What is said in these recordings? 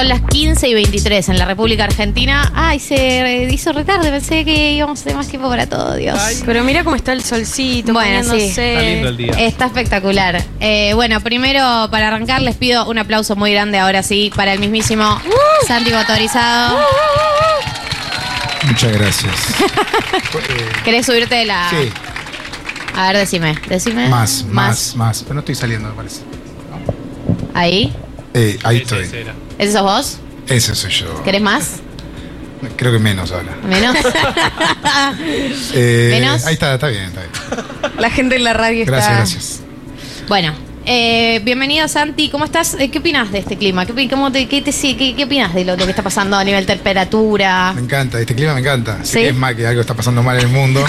Son las 15 y 23 en la República Argentina. Ay, se hizo retarde. Pensé que íbamos a tener más tiempo para todo, Dios. Pero mira cómo está el solcito. Bueno, sí. Está lindo el día. Está espectacular. Eh, bueno, primero para arrancar les pido un aplauso muy grande ahora sí para el mismísimo Santi Motorizado. Muchas gracias. ¿Querés subirte de la...? Sí, A ver, decime. Decime. más, más, más. Pero no estoy saliendo, me parece. Ahí. Eh, ahí estoy. ¿Ese sos vos? Ese soy yo. ¿Querés más? Creo que menos ahora. ¿Menos? Eh, ¿Menos? Ahí está, está bien, está bien. La gente en la radio Gracias, está. gracias. bueno. eh, bienvenido Santi, ¿cómo estás? Eh, ¿Qué opinas de este clima? ¿Qué, cómo te, qué, te- qué, qué opinas de lo, lo que está pasando a nivel temperatura? Me encanta, este clima me encanta. ¿Sí? que es más que algo está pasando mal en el mundo.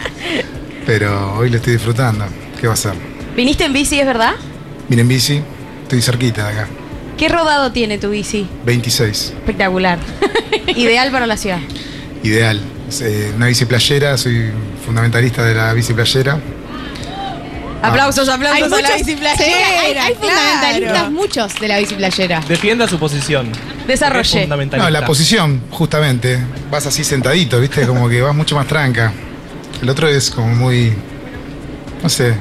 pero hoy lo estoy disfrutando. ¿Qué va a ser? ¿Viniste en bici, es verdad? Vine en bici, estoy cerquita de acá. ¿Qué rodado tiene tu bici? 26. Espectacular. Ideal para la ciudad. Ideal. Es, eh, una bici playera, soy fundamentalista de la bici playera. Aplausos, Hay aplausos a la muchos- bici sí, playera. hay, hay fundamentalistas muchos de la bici playera. Defienda su posición. Desarrolle. No, la posición, justamente. Vas así sentadito, ¿viste? Como que vas mucho más tranca. El otro es como muy. No sé.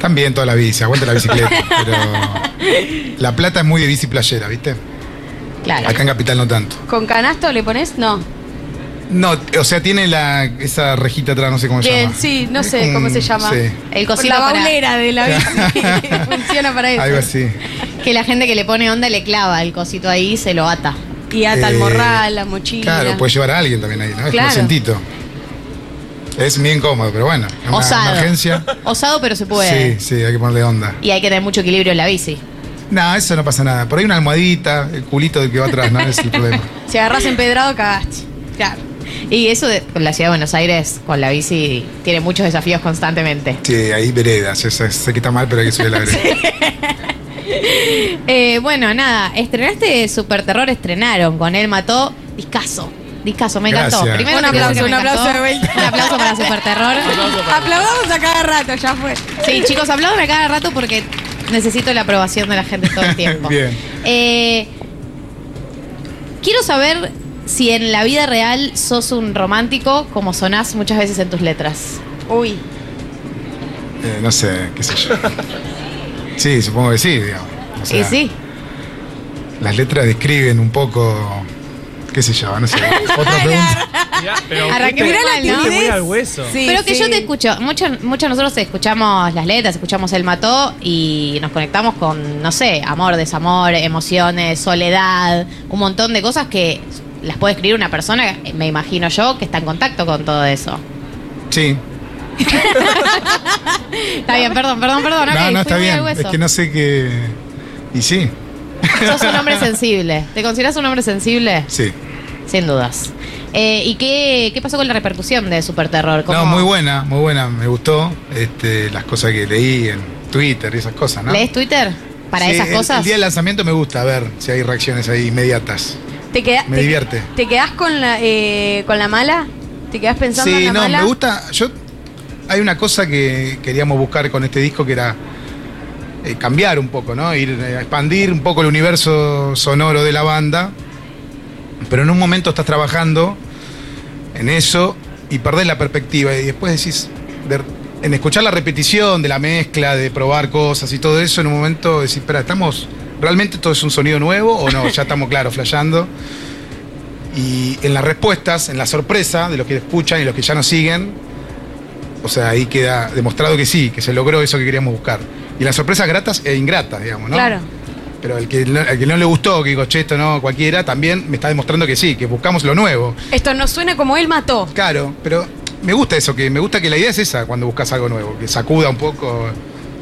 También toda la bici, aguanta la bicicleta. pero. La plata es muy de bici playera, ¿viste? Claro. Acá en Capital no tanto. ¿Con canasto le pones? No. No, o sea, tiene la, esa rejita atrás, no sé cómo se Bien, llama. sí, no sé un- cómo se llama. sí, El cosito la para baulera de la bici. Funciona para eso. algo así. que la gente que le pone onda le clava el cosito ahí y se lo ata. Y ata el Eh, morral, la mochila. Claro, puedes llevar a alguien también ahí, ¿no? Es Claro. como sentito. Es bien cómodo, pero bueno. en Una, Osado. emergencia. Osado, pero se puede. Sí, sí, hay que ponerle onda. Y hay que tener mucho equilibrio en la bici. No, eso no pasa nada. Por ahí una almohadita, el culito del que va atrás, no es el problema. Si agarras empedrado, cagaste. Claro. Y eso de con la ciudad de Buenos Aires, con la bici, tiene muchos desafíos constantemente. Sí, ahí veredas. Yo sé, sé que está mal, pero hay que subir la vereda. Eh, bueno, nada, estrenaste Super Terror, estrenaron con él mató Discaso. Discaso, me encantó. Gracias. Primero Un aplauso, un aplauso de vuelta. Un aplauso para Super Terror. Aplaudamos a cada rato, ya fue. Sí, chicos, aplaudan a cada rato porque necesito la aprobación de la gente todo el tiempo. Bien. Eh, quiero saber si en la vida real sos un romántico como sonás muchas veces en tus letras. Uy. Eh, no sé, qué sé yo. Sí, supongo que sí, digamos. O sea, y sí. Las letras describen un poco. ¿Qué sé yo? No sé. Otra pregunta. Mirá, pero Arranqué fuiste- mal, ¿no? fuiste muy al hueso. Sí, Pero que sí. yo te escucho, muchos muchos nosotros escuchamos las letras, escuchamos El Mató y nos conectamos con, no sé, amor, desamor, emociones, soledad, un montón de cosas que las puede escribir una persona, me imagino yo, que está en contacto con todo eso. Sí. Está bien, perdón, perdón, perdón. ok, no, no, fui está muy al bien. Es hueso. que no sé qué. Y sí, Sos un hombre sensible. ¿Te consideras un hombre sensible? sí. Sin dudas. Eh, ¿Y qué, qué pasó con la repercusión de Super Terror? No, muy buena, muy buena. Me gustó este, las cosas que leí en Twitter y esas cosas, ¿no? ¿Lees Twitter para Sí, esas el- cosas? El día del lanzamiento me gusta ver si hay reacciones ahí inmediatas. ¿Te, queda- Me te- divierte. ¿Te quedás con la, eh, con la mala? ¿Te quedás pensando en Sí, la no, mala? me gusta. Yo hay una cosa que queríamos buscar con este disco que era eh, cambiar un poco, ¿no? Ir eh, a expandir un poco el universo sonoro de la banda. Pero en un momento estás trabajando en eso y perdés la perspectiva y después decís, de- en escuchar la repetición de la mezcla, de probar cosas y todo eso, en un momento decís, espera, ¿estamos, realmente todo es un sonido nuevo o no? Ya estamos, claro, flasheando. Y en las respuestas, en la sorpresa de los que escuchan y los que ya nos siguen, o sea, ahí queda demostrado que sí, que se logró eso que queríamos buscar. Y las sorpresas gratas e ingratas, digamos, ¿no? Claro. Pero el que, no, el que no le gustó, que digo, che, esto no, cualquiera, también me está demostrando que sí, que buscamos lo nuevo. Esto no suena como él mató. Claro, pero me gusta eso, que me gusta que la idea es esa cuando buscas algo nuevo, que sacuda un poco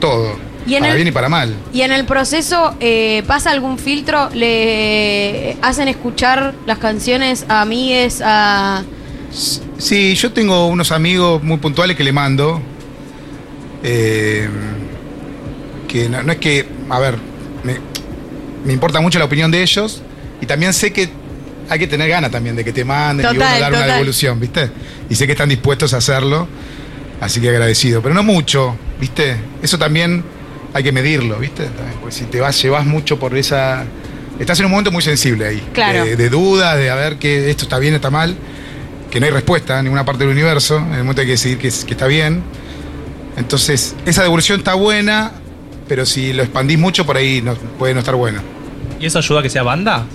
todo, Y en para el- bien y para mal. Y en el proceso, eh, ¿pasa algún filtro? ¿Le hacen escuchar las canciones a amigues, a... Sí, yo tengo unos amigos muy puntuales que le mando. eh, que no, no es que, a ver, me, me importa mucho la opinión de ellos. Y también sé que hay que tener ganas también de que te manden y Total, uno dar una devolución, ¿viste? Y sé que están dispuestos a hacerlo. Así que agradecido. Pero no mucho, ¿viste? Eso también hay que medirlo, ¿viste? También, Porque si te vas, llevas mucho por esa estás en un momento muy sensible ahí. Claro. De, de dudas, de a ver que esto está bien, está mal, que no hay respuesta en ninguna parte del universo. En el momento hay que decidir que, que está bien. Entonces, esa devolución está buena, pero si lo expandís mucho, por ahí no, puede no estar bueno. ¿Y eso ayuda a que sea banda?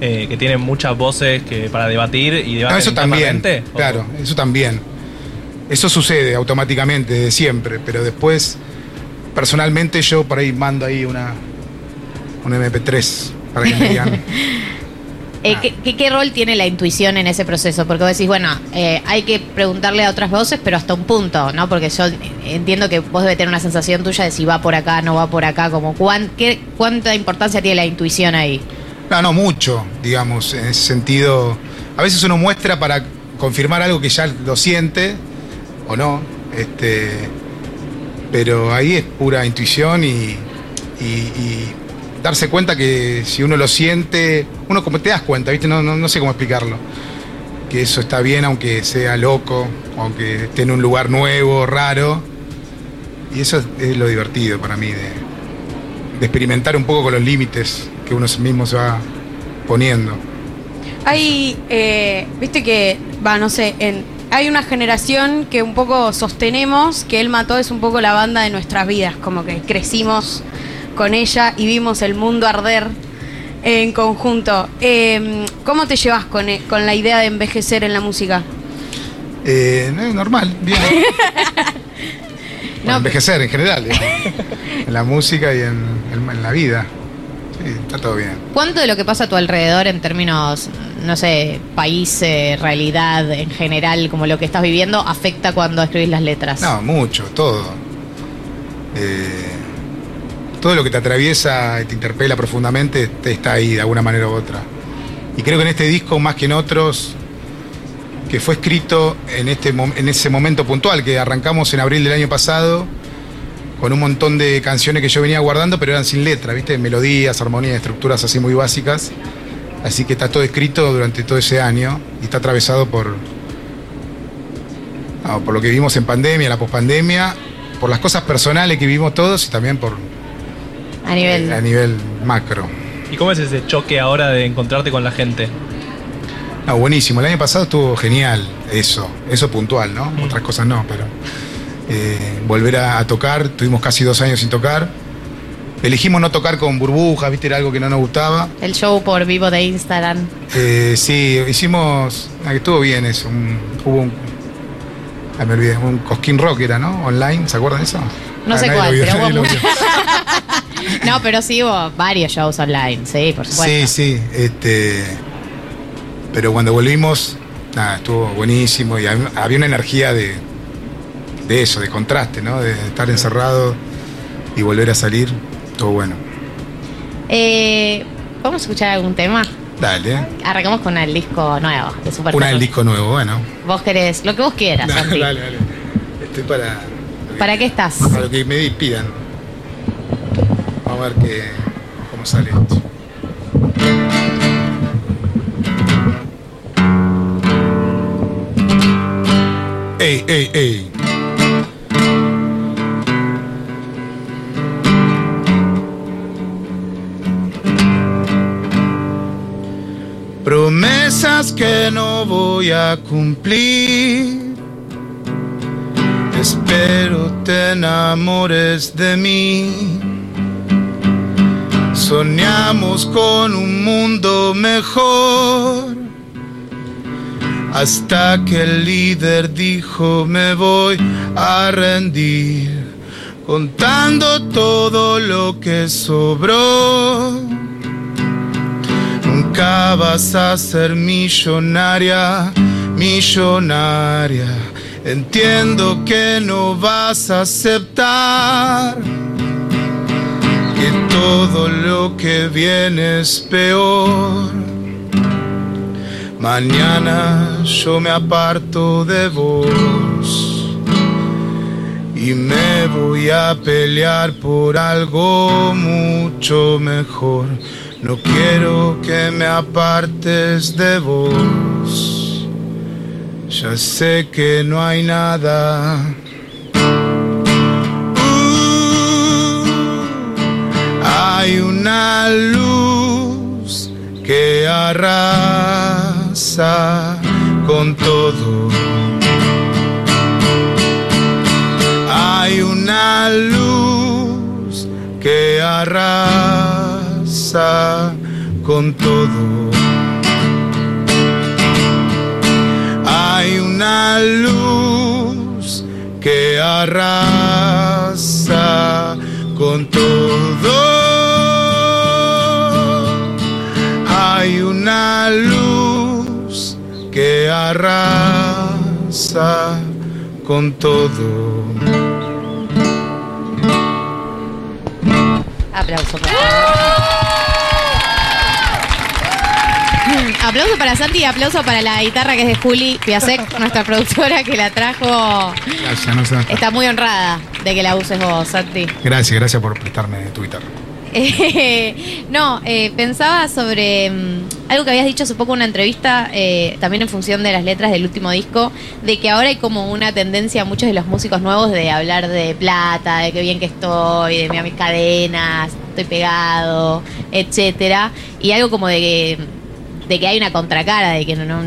Eh, que tiene muchas voces que para debatir y No, debatir eso también. Claro, eso también. Eso sucede automáticamente, de siempre, pero después, personalmente, yo por ahí mando ahí una, un MP3 para que me digan. Eh, ¿qué, rol tiene la intuición en ese proceso? Porque vos decís, bueno, eh, hay que preguntarle a otras voces, pero hasta un punto, ¿no? Porque yo entiendo que vos debes tener una sensación tuya de si va por acá, no va por acá, como cuánta importancia tiene la intuición ahí. No, no mucho, digamos, en ese sentido. A veces uno muestra para confirmar algo que ya lo siente o no, este, pero ahí es pura intuición y darse cuenta que si uno lo siente, uno como te das cuenta, ¿viste? No, no, no sé cómo explicarlo. Que eso está bien aunque sea loco, aunque esté en un lugar nuevo, raro. Y eso es, lo divertido para mí, de, de experimentar un poco con los límites que uno mismo se va poniendo. Hay, eh, viste que, va, no sé, en, hay una generación que un poco sostenemos que Él Mató es un poco la banda de nuestras vidas, como que crecimos con ella y vimos el mundo arder en conjunto. Eh, ¿Cómo te llevas con, e- con la idea de envejecer en la música? Eh, no, normal, bien. Bueno, No, envejecer en general, en la música y en, en- en la vida. Sí, está todo bien. ¿Cuánto de lo que pasa a tu alrededor en términos, no sé, país, eh, realidad en general, como lo que estás viviendo, afecta cuando escribís las letras? No, mucho, todo. Eh, todo lo que te atraviesa y te interpela profundamente te está ahí de alguna manera u otra. Y creo que en este disco, más que en otros, que fue escrito en, este, en ese momento puntual, que arrancamos en abril del año pasado, con un montón de canciones que yo venía guardando, pero eran sin letra, ¿viste? Melodías, armonías, estructuras así muy básicas. Así que está todo escrito durante todo ese año y está atravesado por, por lo que vivimos en pandemia, la pospandemia, por las cosas personales que vivimos todos y también por A nivel... eh, a nivel macro. ¿Y cómo es ese choque ahora de encontrarte con la gente? No, buenísimo. El año pasado estuvo genial eso, eso puntual, ¿no? Mm. Otras cosas no, pero eh, volver a, a tocar, tuvimos casi dos años sin tocar. Elegimos no tocar con burbujas, viste, era algo que no nos gustaba. El show por vivo de Instagram. Eh, sí, hicimos, ah, estuvo bien eso, un- hubo un, ah, me olvidé, un Cosquín Rock era, ¿no? Online, ¿se acuerdan de eso? No Ah, sé cuál, pero hubo. No, pero sí hubo varios shows online, sí, por supuesto. Sí, sí, este, pero cuando volvimos, nada, estuvo buenísimo y hab- había una energía de, de eso, de contraste, ¿no? De estar encerrado y volver a salir, todo bueno. Eh, ¿Vamos a escuchar algún tema? Dale, ¿eh? Arrancamos con el disco nuevo de Super una del disco nuevo, bueno. Vos querés, lo que vos quieras, Dale, Santi. dale, dale. Estoy para... ¿Para qué estás? Para lo que me pidan. A ver qué, cómo sale esto. Ey, ey, ey. Promesas que no voy a cumplir. Espero te enamores de mí. Soñamos con un mundo mejor. Hasta que el líder dijo me voy a rendir. Contando todo lo que sobró. Nunca vas a ser millonaria, millonaria. Entiendo que no vas a aceptar que todo lo que viene es peor. Mañana yo me aparto de vos y me voy a pelear por algo mucho mejor. No quiero que me apartes de vos. Ya sé que no hay nada. Hay una luz que arrasa con todo. Hay una luz que arrasa con todo. Hay una luz que arrasa con todo. Hay una luz que arrasa con todo. Aplauso. Aplauso para Santi y aplauso para la guitarra que es de Juli Piasek, nuestra productora que la trajo. Gracias, no sé. Está muy honrada de que la uses vos, Santi. Gracias, gracias por prestarme tu guitarra. Eh, no, eh, pensaba sobre mm, algo que habías dicho hace poco en una entrevista, eh, también en función de las letras del último disco, de que ahora hay como una tendencia muchos de los músicos nuevos de hablar de plata, de qué bien que estoy, de mi mis cadenas, estoy pegado, etcétera, y algo como de que de que hay una contracara, de que no, no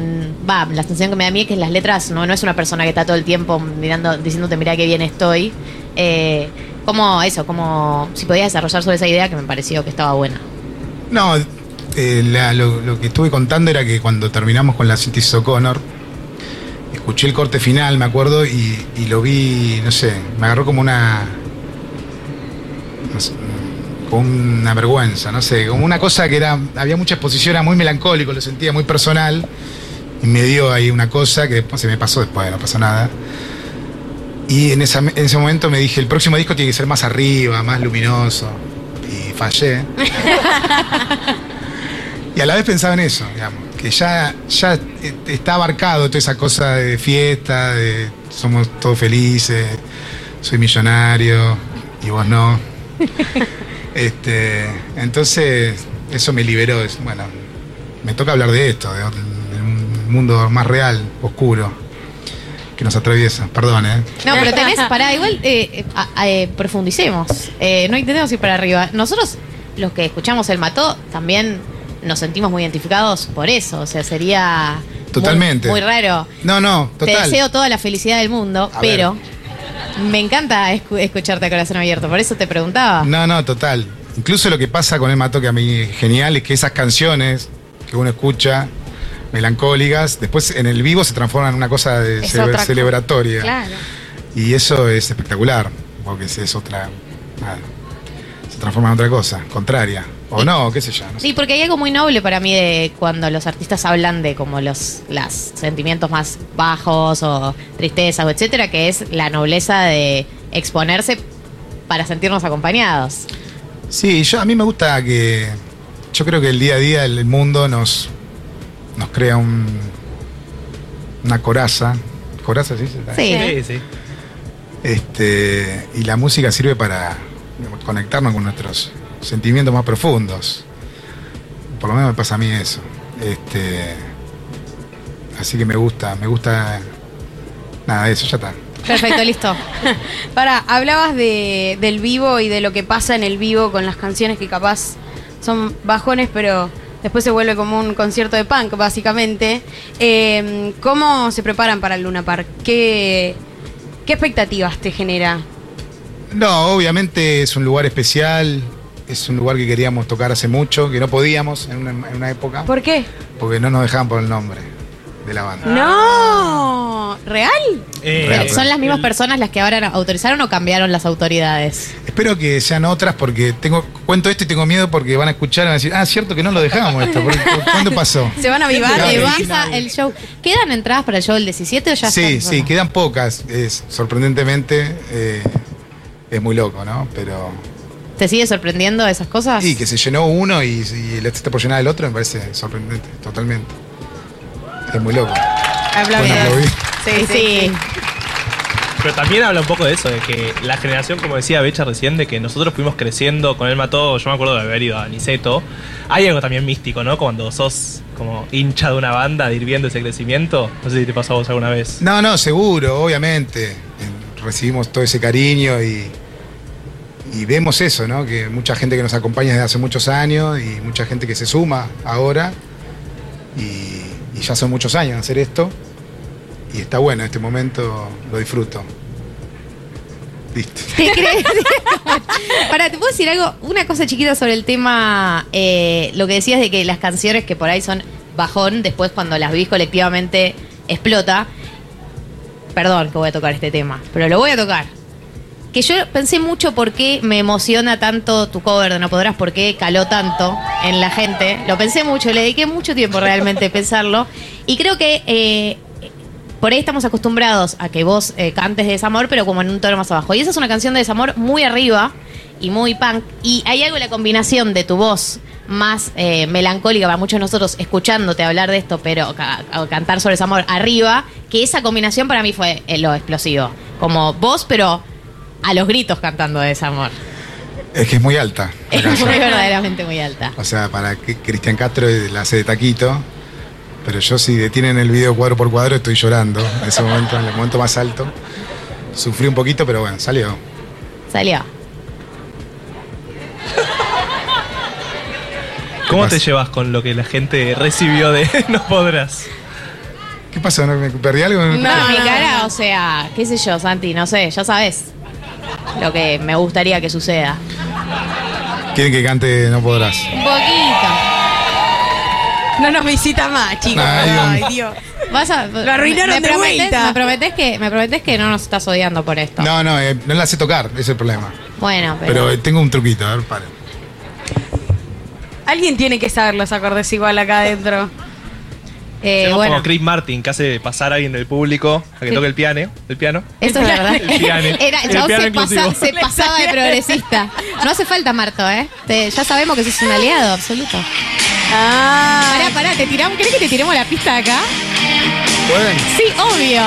va, la sensación que me da a mí es que las letras no, no es una persona que está todo el tiempo mirando, diciéndote mira qué bien estoy. Eh, como eso, como si podías desarrollar sobre esa idea que me pareció que estaba buena. No, eh, lo, que estuve contando era que cuando terminamos con la síntesis O'Connor, escuché el corte final, me acuerdo, y, lo vi, no sé, me agarró como una. Una vergüenza, no sé, como una cosa que era. Había mucha exposición, era muy melancólico, lo sentía muy personal, y me dio ahí una cosa que después se me pasó después, no pasó nada. Y en, esa- en ese momento me dije, el próximo disco tiene que ser más arriba, más luminoso. Y fallé. y a la vez pensaba en eso, digamos, que ya, ya está abarcado toda esa cosa de fiesta, de somos todos felices, soy millonario y vos no. este, entonces, eso me liberó. es- Bueno, me toca hablar de esto, de, de un mundo más real, oscuro, que nos atraviesa. Perdón, ¿eh? No, pero tenés, pará, igual eh, eh, eh, profundicemos. Eh, no intentemos ir para arriba. Nosotros, los que escuchamos El Mató, también nos sentimos muy identificados por eso. O sea, sería. muy- Totalmente. Muy, raro. No, no, Te total. deseo toda la felicidad del mundo, A pero me encanta escu- escucharte a corazón abierto. Por eso te preguntaba. No, no, total. Incluso lo que pasa con el Mato, que a mí es genial, es que esas canciones que uno escucha, melancólicas, después en el vivo se transforman en una cosa de otra celebratoria. Claro. Y eso es espectacular, porque es, es otra. nada, se transforma en otra cosa, contraria. O no, qué sé yo. no sé. Sí, porque hay algo muy noble para mí de cuando los artistas hablan de como los las sentimientos más bajos o tristezas o etcétera, que es la nobleza de exponerse para sentirnos acompañados. Sí, yo, a mí me gusta que. Yo creo que el día a día el mundo nos, nos crea un, una coraza. ¿Coraza sí? Sí. Sí, sí. Este, y la música sirve para conectarnos con nuestros sentimientos más profundos. Por lo menos me pasa a mí eso. Este, así que me gusta, me gusta. Nada, eso ya está. Perfecto, listo. Para, hablabas de, del vivo y de lo que pasa en el vivo con las canciones que capaz son bajones, pero después se vuelve como un concierto de punk, básicamente. Eh, ¿Cómo se preparan para el Luna Park? ¿Qué, ¿Qué expectativas te genera? No, obviamente es un lugar especial. Es un lugar que queríamos tocar hace mucho, que no podíamos en una, en una época, ¿Por qué? porque no nos dejaban por el nombre de la banda. ¡No! ¿Real? Eh, Real. ¿Son las mismas personas las que ahora autorizaron o cambiaron las autoridades? Espero que sean otras porque tengo cuento esto y tengo miedo porque van a escuchar y van a decir, ah, cierto que no lo dejamos esto. ¿Por- por- ¿Cuándo pasó? ¿Se van a avivar? Claro. Baja el show. ¿Quedan entradas para el show del 17 o ya Sí, están? sí, quedan pocas. Es, sorprendentemente eh, es muy loco, ¿no? Pero. ¿Te sigue sorprendiendo esas cosas? Y que se llenó uno y, y el este está por llenar el otro me parece sorprendente, totalmente. Es muy loco. Bueno, aplaudí. sí, sí. Pero también habla un poco de eso, de que la generación, como decía Becha recién, de que nosotros fuimos creciendo con él mató, yo me acuerdo de haber ido a Niceto. Hay algo también místico, ¿no? Cuando sos como hincha de una banda, de ir viendo ese crecimiento. No sé si te pasó a vos alguna vez. No, no, seguro, obviamente. Recibimos todo ese cariño y, y vemos eso, ¿no? Que mucha gente que nos acompaña desde hace muchos años y mucha gente que se suma ahora. Y, ya son muchos años hacer esto. Y está bueno, este momento lo disfruto. Listo. ¿Te crees? Para, ¿te puedo decir algo? Una cosa chiquita sobre el tema, eh, lo que decías de que las canciones que por ahí son bajón, después cuando las vivís colectivamente explota. Perdón que voy a tocar este tema, pero lo voy a tocar. Que yo pensé mucho por qué me emociona tanto tu cover de No Podrás, por qué caló tanto en la gente. Lo pensé mucho, le dediqué mucho tiempo realmente a pensarlo. Y creo que eh, por ahí estamos acostumbrados a que vos eh, cantes de desamor, pero como en un tono más abajo. Y esa es una canción de desamor muy arriba y muy punk. Y hay algo en la combinación de tu voz más eh, melancólica para muchos de nosotros escuchándote hablar de esto, pero ca- cantar sobre desamor arriba, que esa combinación para mí fue lo explosivo. Como vos, pero a los gritos cantando de desamor. Es que es muy alta. Es muy verdaderamente muy alta. O sea, para que Cristian Castro la hace de taquito. Pero yo si detienen el video cuadro por cuadro estoy llorando. En ese momento, en el momento más alto. Sufrí un poquito, pero bueno, salió. Salió. ¿Cómo te llevas con lo que la gente recibió de No Podrás? ¿Qué pasó? ¿No me perdí algo? No, No, mi cara, no. o sea, qué sé yo, Santi, no sé, ya sabes lo que me gustaría que suceda. Quieren que cante No Podrás. Un poquito. No nos visita más, chicos. Ay, Ay, Dios. Vas a, Lo arruinaron me de prometés, vuelta. Me prometés, que, me prometés que no nos estás odiando por esto. No, no, eh, no la sé tocar, ese es el problema. Bueno, pero. Pero eh, tengo un truquito, a ver, paren. Alguien tiene que saber los acordes igual acá adentro. Eh, Hacemos bueno, como Chris Martin, que hace pasar a alguien del público a que toque el piano. El piano. eso es verdad. El piano. Era, el piano se, pasa- se pasaba de progresista. No hace falta, Marto, ¿eh? Te- ya sabemos que sos un aliado absoluto. Ah. Pará, pará, te tiramos, ¿querés que te tiremos la pista de acá? ¿Pueden? Sí, obvio.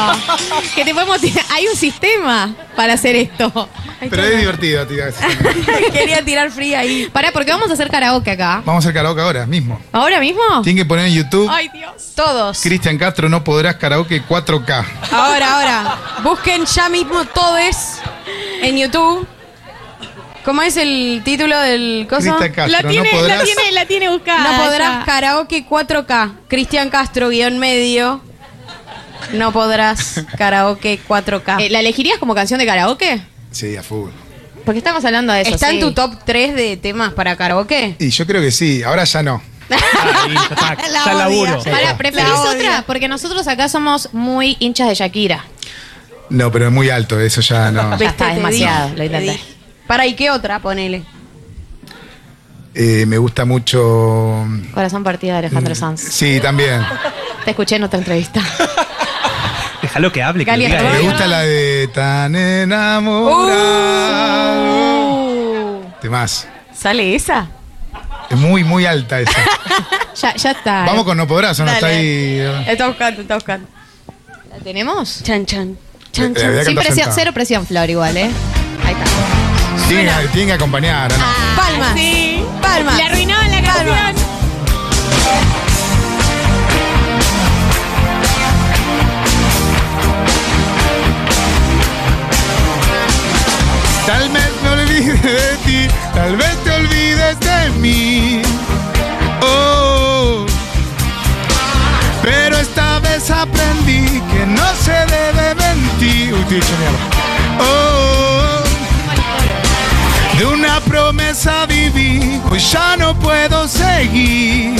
que te podemos tirar. Hay un sistema para hacer esto. Pero es divertido, tío. Quería tirar fría ahí. Pará, porque vamos a hacer karaoke acá. Vamos a hacer karaoke ahora mismo. ¿Ahora mismo? Tienen que poner en YouTube Ay, Dios. Todos. Cristian Castro no podrás karaoke 4K. Ahora, ahora. Busquen ya mismo todos en YouTube. ¿Cómo es el título del coso? Cristian Castro, La tiene, no podrás. la tiene, la tiene buscada. No podrás karaoke 4K. Cristian Castro, guion medio. No podrás karaoke 4K. Eh, ¿La elegirías como canción de karaoke? Sí, a full. Porque estamos hablando de eso. ¿Está en tu top 3 de temas para karaoke? Y yo creo que sí, ahora ya no. Ahí, ya está, La ya odia. laburo. Pará, ¿preferís La otra? Porque nosotros acá somos muy hinchas de Shakira. No, pero es muy alto, eso ya no. Ya está, demasiado, lo intenté. Para, ¿y qué otra? Ponele. Eh, me gusta mucho. Corazón partido de Alejandro Sanz. Sí, también. Te escuché en otra entrevista. Déjalo que hable, que diga Me gusta la de Tan enamorado. Temas. ¿Sale esa? Es muy, muy alta esa. ya, ya está. Vamos con No Podrás, ¿o no está ahí. Está buscando, está buscando. ¿La tenemos? Chan, chan. Eh, Chan, eh, chan. Sin presión, sentado. cero presión, Flor, igual, ¿eh? Ahí está. Tienen, que- tienen que acompañar, ¿o no? Palmas. Palmas. Le arruinaban la canción. Tal vez me olvide de ti, tal vez te olvides de mí. Oh, pero esta vez aprendí que no se debe mentir. Uy. Oh, de una promesa viví, hoy ya no puedo seguir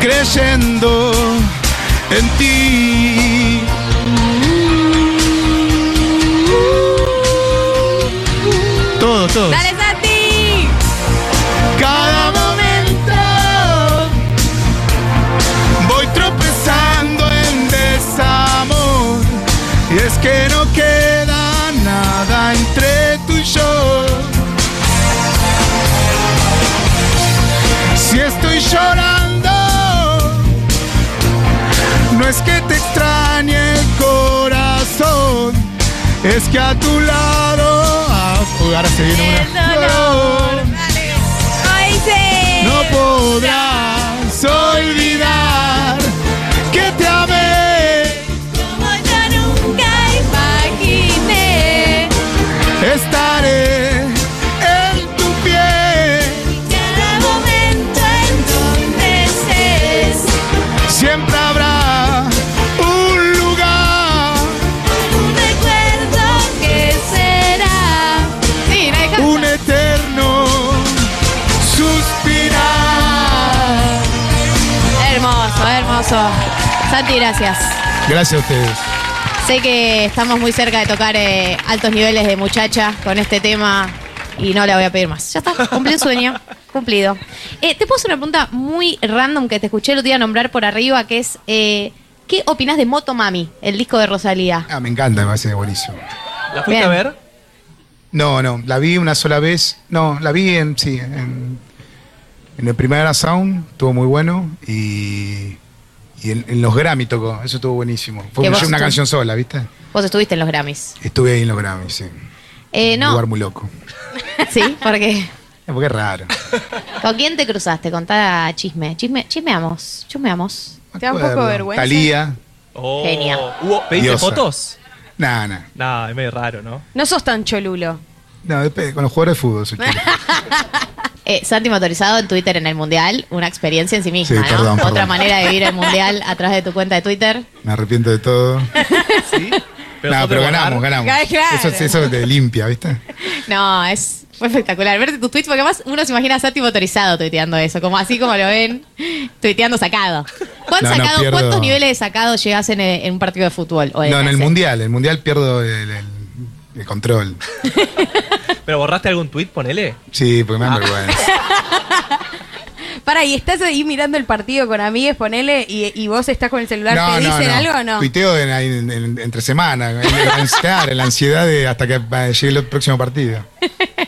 creyendo en ti. Todo, todo. ¡Dale, Santi! Cada momento voy tropezando en desamor. Y es que no queda nada entre tú y yo. Si estoy llorando, no es que te extrañe el corazón, es que a tu lado. Ah, ahora se viene una flor. No podrás aplauso. Santi, gracias. Gracias a ustedes. Sé que estamos muy cerca de tocar eh, altos niveles de muchacha con este tema y no le voy a pedir más. Ya está, cumplí el sueño. Cumplido. Eh, te puedo hacer una pregunta muy random que te escuché el otro día nombrar por arriba, que es, eh, ¿qué opinas de Moto Mami, el disco de Rosalía? Ah, me encanta, me parece buenísimo. ¿La fuiste a ver? No, no, la vi una sola vez. No, la vi en, sí, en, en el Primavera Sound, estuvo muy bueno. Y, y en, en los Grammy tocó, eso estuvo buenísimo. Fue una, tú- canción sola, ¿viste? Vos estuviste en los Grammys. Estuve ahí en los Grammy, sí. Eh, Un no. lugar muy loco. Sí, porque. Eh, Porque es raro. ¿Con quién te cruzaste? Contá chisme. Chisme, chismeamos. Chismeamos. Me ¿Te da un poco de vergüenza? Talía. Oh. Genia. Hubo- ¿Pediste Diosa. fotos? Nah, nah. No, es medio raro, ¿no? No sos tan cholulo. No, depende, con los jugadores de fútbol. soy. Eh, Santi motorizado en Twitter en el Mundial, una experiencia en sí misma, Sí, ¿no? perdón, Otra perdón. manera de vivir el Mundial a través de tu cuenta de Twitter. Me arrepiento de todo. Sí. no, sos de pero ganamos, ganamos. Claro. Eso, eso te limpia, ¿viste? No, es fue espectacular. Verte tus tweets, porque además uno se imagina a Santi motorizado tuiteando eso, como así como lo ven, tuiteando sacado. ¿Cuán No, no, sacado- pierdo- ¿Cuántos niveles de sacado llegas en, eh, en un partido de fútbol? o de No, en el mundial. En el mundial pierdo el, el- el control. ¿Pero borraste algún tweet, ponele? Sí, porque me da vergüenza. Para, y estás ahí mirando el partido con amigues, ponele, y, y vos estás con el celular, ¿te dicen algo o no? Tuiteo en- en- en- entre semana. en- en- claro, en la ansiedad de hasta que eh, llegue el próximo partido.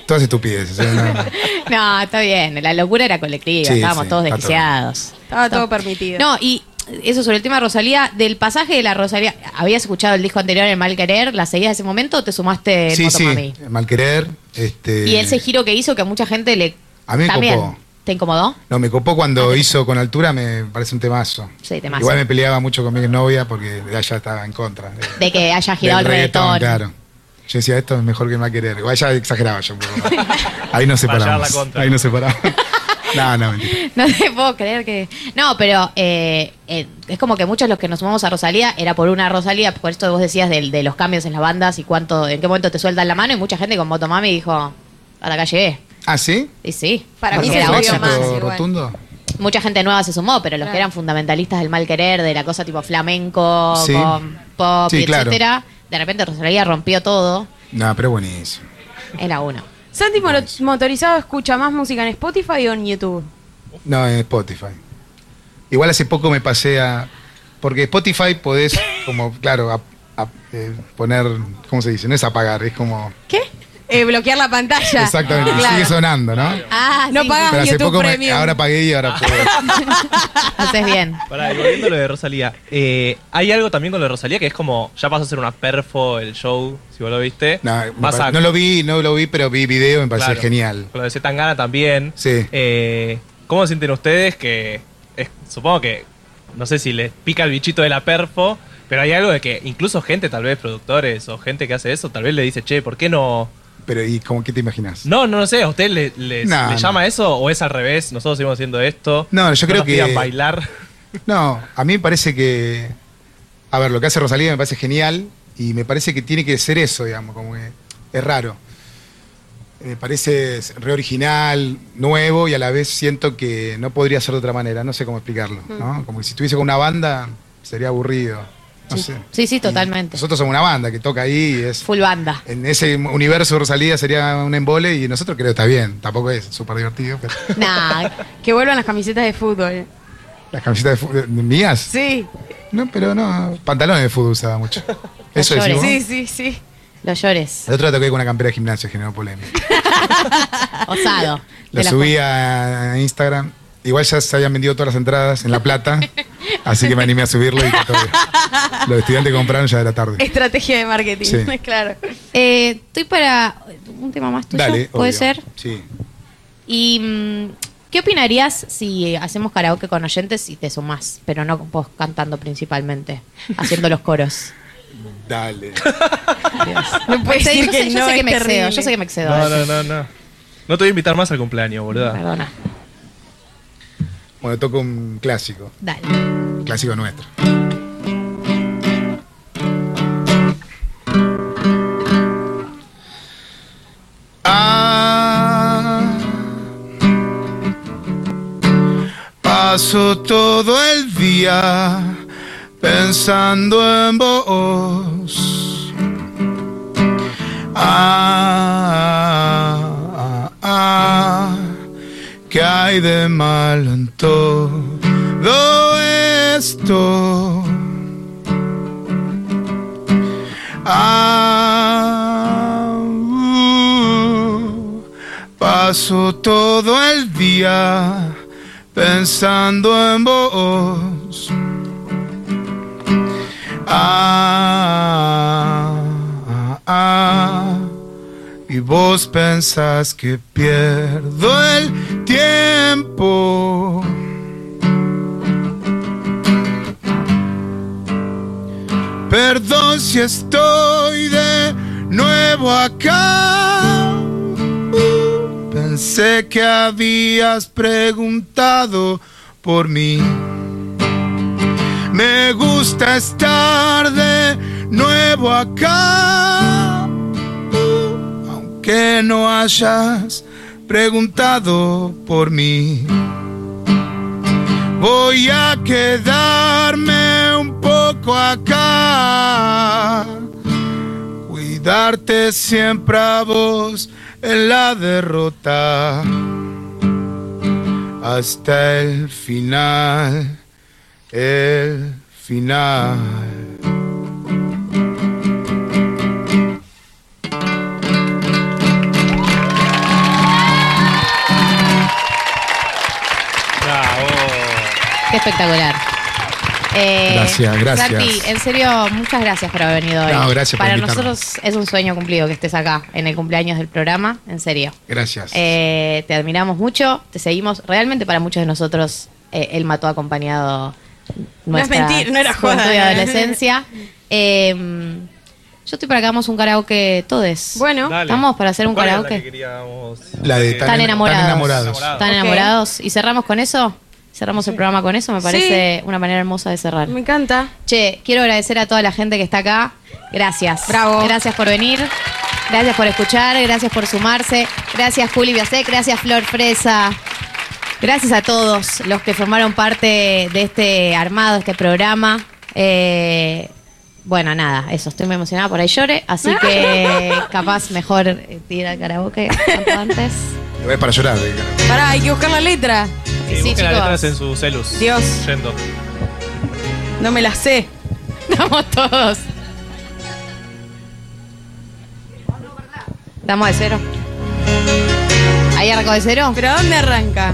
Todas estupideces. ¿eh? No, no. No, está bien. La locura era colectiva. Sí, Estábamos sí, todos está desquiciados. Estaba todo permitido. No, y eso sobre el tema de Rosalía, del pasaje de la Rosalía, ¿habías escuchado el disco anterior, El Mal Querer? ¿La seguías ese momento o te sumaste en Sí, Motomami? sí. Mal querer. Este, Y ese giro que hizo que a mucha gente le. A mí me también. copó. ¿Te incomodó? No, me copó cuando hizo con altura, me parece un temazo. Sí, temazo. Igual me peleaba mucho con mi novia porque ella estaba en contra. de- De que haya girado el reggaetón. Claro. Yo decía, esto es mejor que mal querer. Igual ya exageraba yo un poco. Ahí nos separamos. Ahí nos separamos. No, no, mentira. No te puedo creer que. No, pero eh, eh, es como que muchos los que nos sumamos a Rosalía era por una Rosalía, por esto vos decías del- de, los cambios en las bandas y cuánto, en qué momento te sueltan la mano, y mucha gente con Motomami dijo, hasta acá llegué. ¿Ah, sí? Y sí. Para mí era éxito más igual. rotundo? Mucha gente nueva se sumó, pero los Claro. que eran fundamentalistas del mal querer, de la cosa tipo flamenco, Sí. con pop, Sí, claro. etcétera, de repente Rosalía rompió todo. No, pero buenísimo. Era uno. Santi Motorizado escucha más música en Spotify o en YouTube. No, en Spotify. Igual hace poco me pasé a. Porque Spotify podés, como, claro, a- a- eh, poner. ¿Cómo se dice? No es apagar, es como. ¿Qué? Eh, bloquear la pantalla. Exactamente, y sigue sonando, ¿no? Ah, No sí, pagas Pero hace YouTube poco me- ahora pagué y ahora puedo. haces bien. Para, y volviendo a lo de Rosalía, eh, hay algo también con lo de Rosalía que es como, ya pasó a ser una perfo el show, si vos lo viste. No, Vas a- no lo vi, no lo vi, pero vi video, me parece Claro. genial. Con lo de Zetangana también. Sí. Eh, ¿Cómo sienten ustedes que, es- supongo que, no sé si les pica el bichito de la perfo, pero hay algo de que incluso gente, tal vez productores o gente que hace eso, tal vez le dice, che, ¿por qué no...? Pero, ¿y cómo qué te imaginas? No, no lo sé, ¿a usted le, les- No, le no. llama eso o es al revés? Nosotros seguimos haciendo esto. No, yo creo nos que- bailar. No, a mí me parece que. A ver, lo que hace Rosalía me parece genial y me parece que tiene que ser eso, digamos, como que es raro. Me parece re original, nuevo y a la vez siento que no podría ser de otra manera, no sé cómo explicarlo, ¿no? Como que si estuviese con una banda sería aburrido, no Sí. sé. Sí, sí, Y totalmente. Nosotros somos una banda que toca ahí y es. Full banda. En ese universo Rosalía sería un embole y nosotros creo que está bien, tampoco es súper divertido, pero. Nah, Que vuelvan las camisetas de fútbol. Las camisetas de fútbol mías. Sí, No, pero no, pantalones de fútbol usaba mucho. Eso decimos. sí, sí, sí. los llores. El otro día toqué con una campera de gimnasio, generó polémica. Osado. Lo De subí a Instagram. Igual ya se habían vendido todas las entradas en La Plata, así que me animé a subirlo y todo- los estudiantes compraron ya era tarde. Estrategia de marketing, Sí. claro. Eh, estoy para un tema más tuyo, Dale, puede obvio. ser. Sí. Y mm, ¿qué opinarías si hacemos karaoke con oyentes y te sumás, pero no vos cantando principalmente, haciendo los coros? Dale. No puedes decir yo que sé, yo no, que me excedo, yo sé que me excedo. No, no, no, no. No te voy a invitar más al cumpleaños, boluda. Perdona. Bueno, toco un clásico, Dale. un clásico nuestro. Ah, paso todo el día día pensando en vos. Malo todo esto? Ah, uh, todo el día pensando en vos. Ah, ah, y vos pensás que pierdo el tiempo. Perdón si estoy de nuevo acá. Pensé que habías preguntado por mí. Me gusta estar de nuevo acá. Aunque no hayas preguntado por mí. Voy a quedarme un poco acá. Cuidarte siempre a vos en la derrota. Hasta el final. El final. Qué espectacular. Eh, Gracias, gracias. Santi, en serio, muchas gracias por haber venido hoy. No, gracias por Para nosotros es un sueño cumplido que estés acá en el cumpleaños del programa, en serio. Gracias. Eh, te admiramos mucho, te seguimos. Realmente para muchos de nosotros eh, él mató acompañado No es nuestra mentir, no era joda. y adolescencia. Eh, yo estoy para que hagamos un karaoke todes. Bueno, Dale. ¿Estamos para hacer un ¿Cuál era la karaoke? que queríamos? La de Tan tan, enamorados. tan enamorados. Enamorados. ¿Están Ok. enamorados? ¿Y cerramos con eso? Cerramos el programa con eso, me parece una manera hermosa de cerrar. me encanta. Che, quiero agradecer a toda la gente que está acá. Gracias. Bravo. Gracias por venir. Gracias por escuchar. Gracias por sumarse. Gracias, Juli Biasek. Gracias, Flor Fresa. Gracias a todos los que formaron parte de este armado, este programa. Eh, bueno, nada, eso. Estoy muy emocionada por ahí llore. Así que capaz mejor eh, tira el karaoke cuanto antes. Lo ves para llorar. eh. Pará, hay que buscar la letra. Sí, busquen las letras en sus celus. Dios. Yendo. No me la sé. Estamos todos. ¿Estamos de cero? ¿Ahí arrancó de cero? ¿Pero a dónde arranca?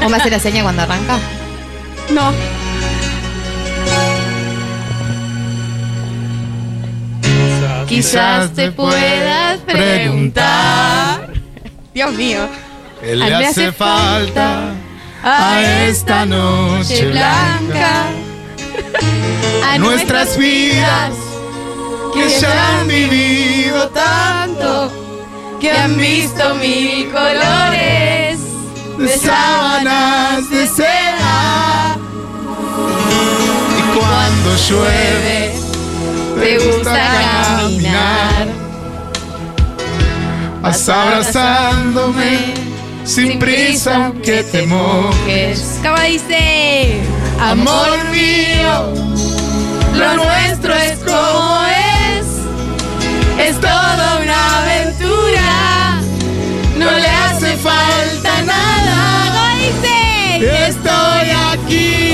¿Vos me haces la seña cuando arranca? No. Quizás te puedas preguntar. Dios mío. Él le hace falta A esta noche blanca. A Nuestras vidas que ya han vivido tanto que han visto mil colores de sábanas de seda. Y cuando llueve, te gusta caminar. vas abrazándome sin prisa que te mojes. ¿Cómo dice? Amor mío, Lo nuestro es como es. Es toda una aventura. No le hace falta nada. ¿Cómo dice? estoy aquí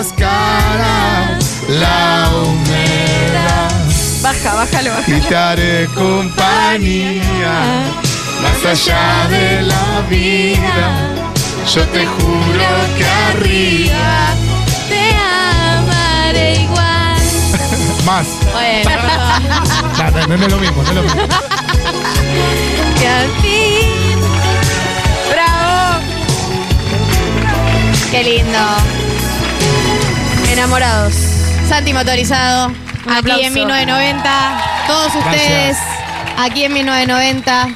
nuestras caras la humedad. Baja, bájalo, y bájalo. te haré compañía más allá de la vida. Yo te juro que arriba. Te amaré igual. Más. Bueno. No, no, no es lo mismo, no es lo mismo. Que al fin. ¡Bravo! Qué lindo. Enamorados. Santi Motorizado. Un aquí aplauso. en 1990. Todos ustedes aquí en 1990.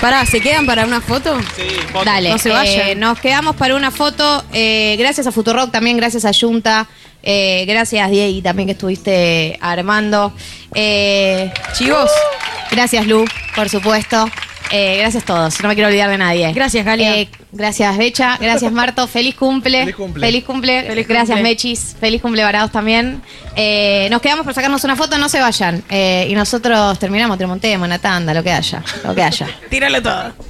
Pará, ¿se quedan para una foto? Sí, Dale, No se eh, vayan. nos quedamos para una foto. eh, gracias a Futurock también, gracias a Junta. eh, gracias, Diego, también que estuviste armando. Eh, Chivos. gracias, Lu, por supuesto. Eh, gracias a todos, no me quiero olvidar de nadie. Gracias, Galia. Eh, gracias, Becha. Gracias, Marto. Feliz cumple. Feliz cumple. Feliz cumple. Feliz gracias, cumple. Mechis. Feliz cumple, Varados también. Eh, nos quedamos por sacarnos una foto, no se vayan. Eh, y nosotros terminamos, te montemos, una tanda, lo que haya. Lo que haya. Tíralo todo.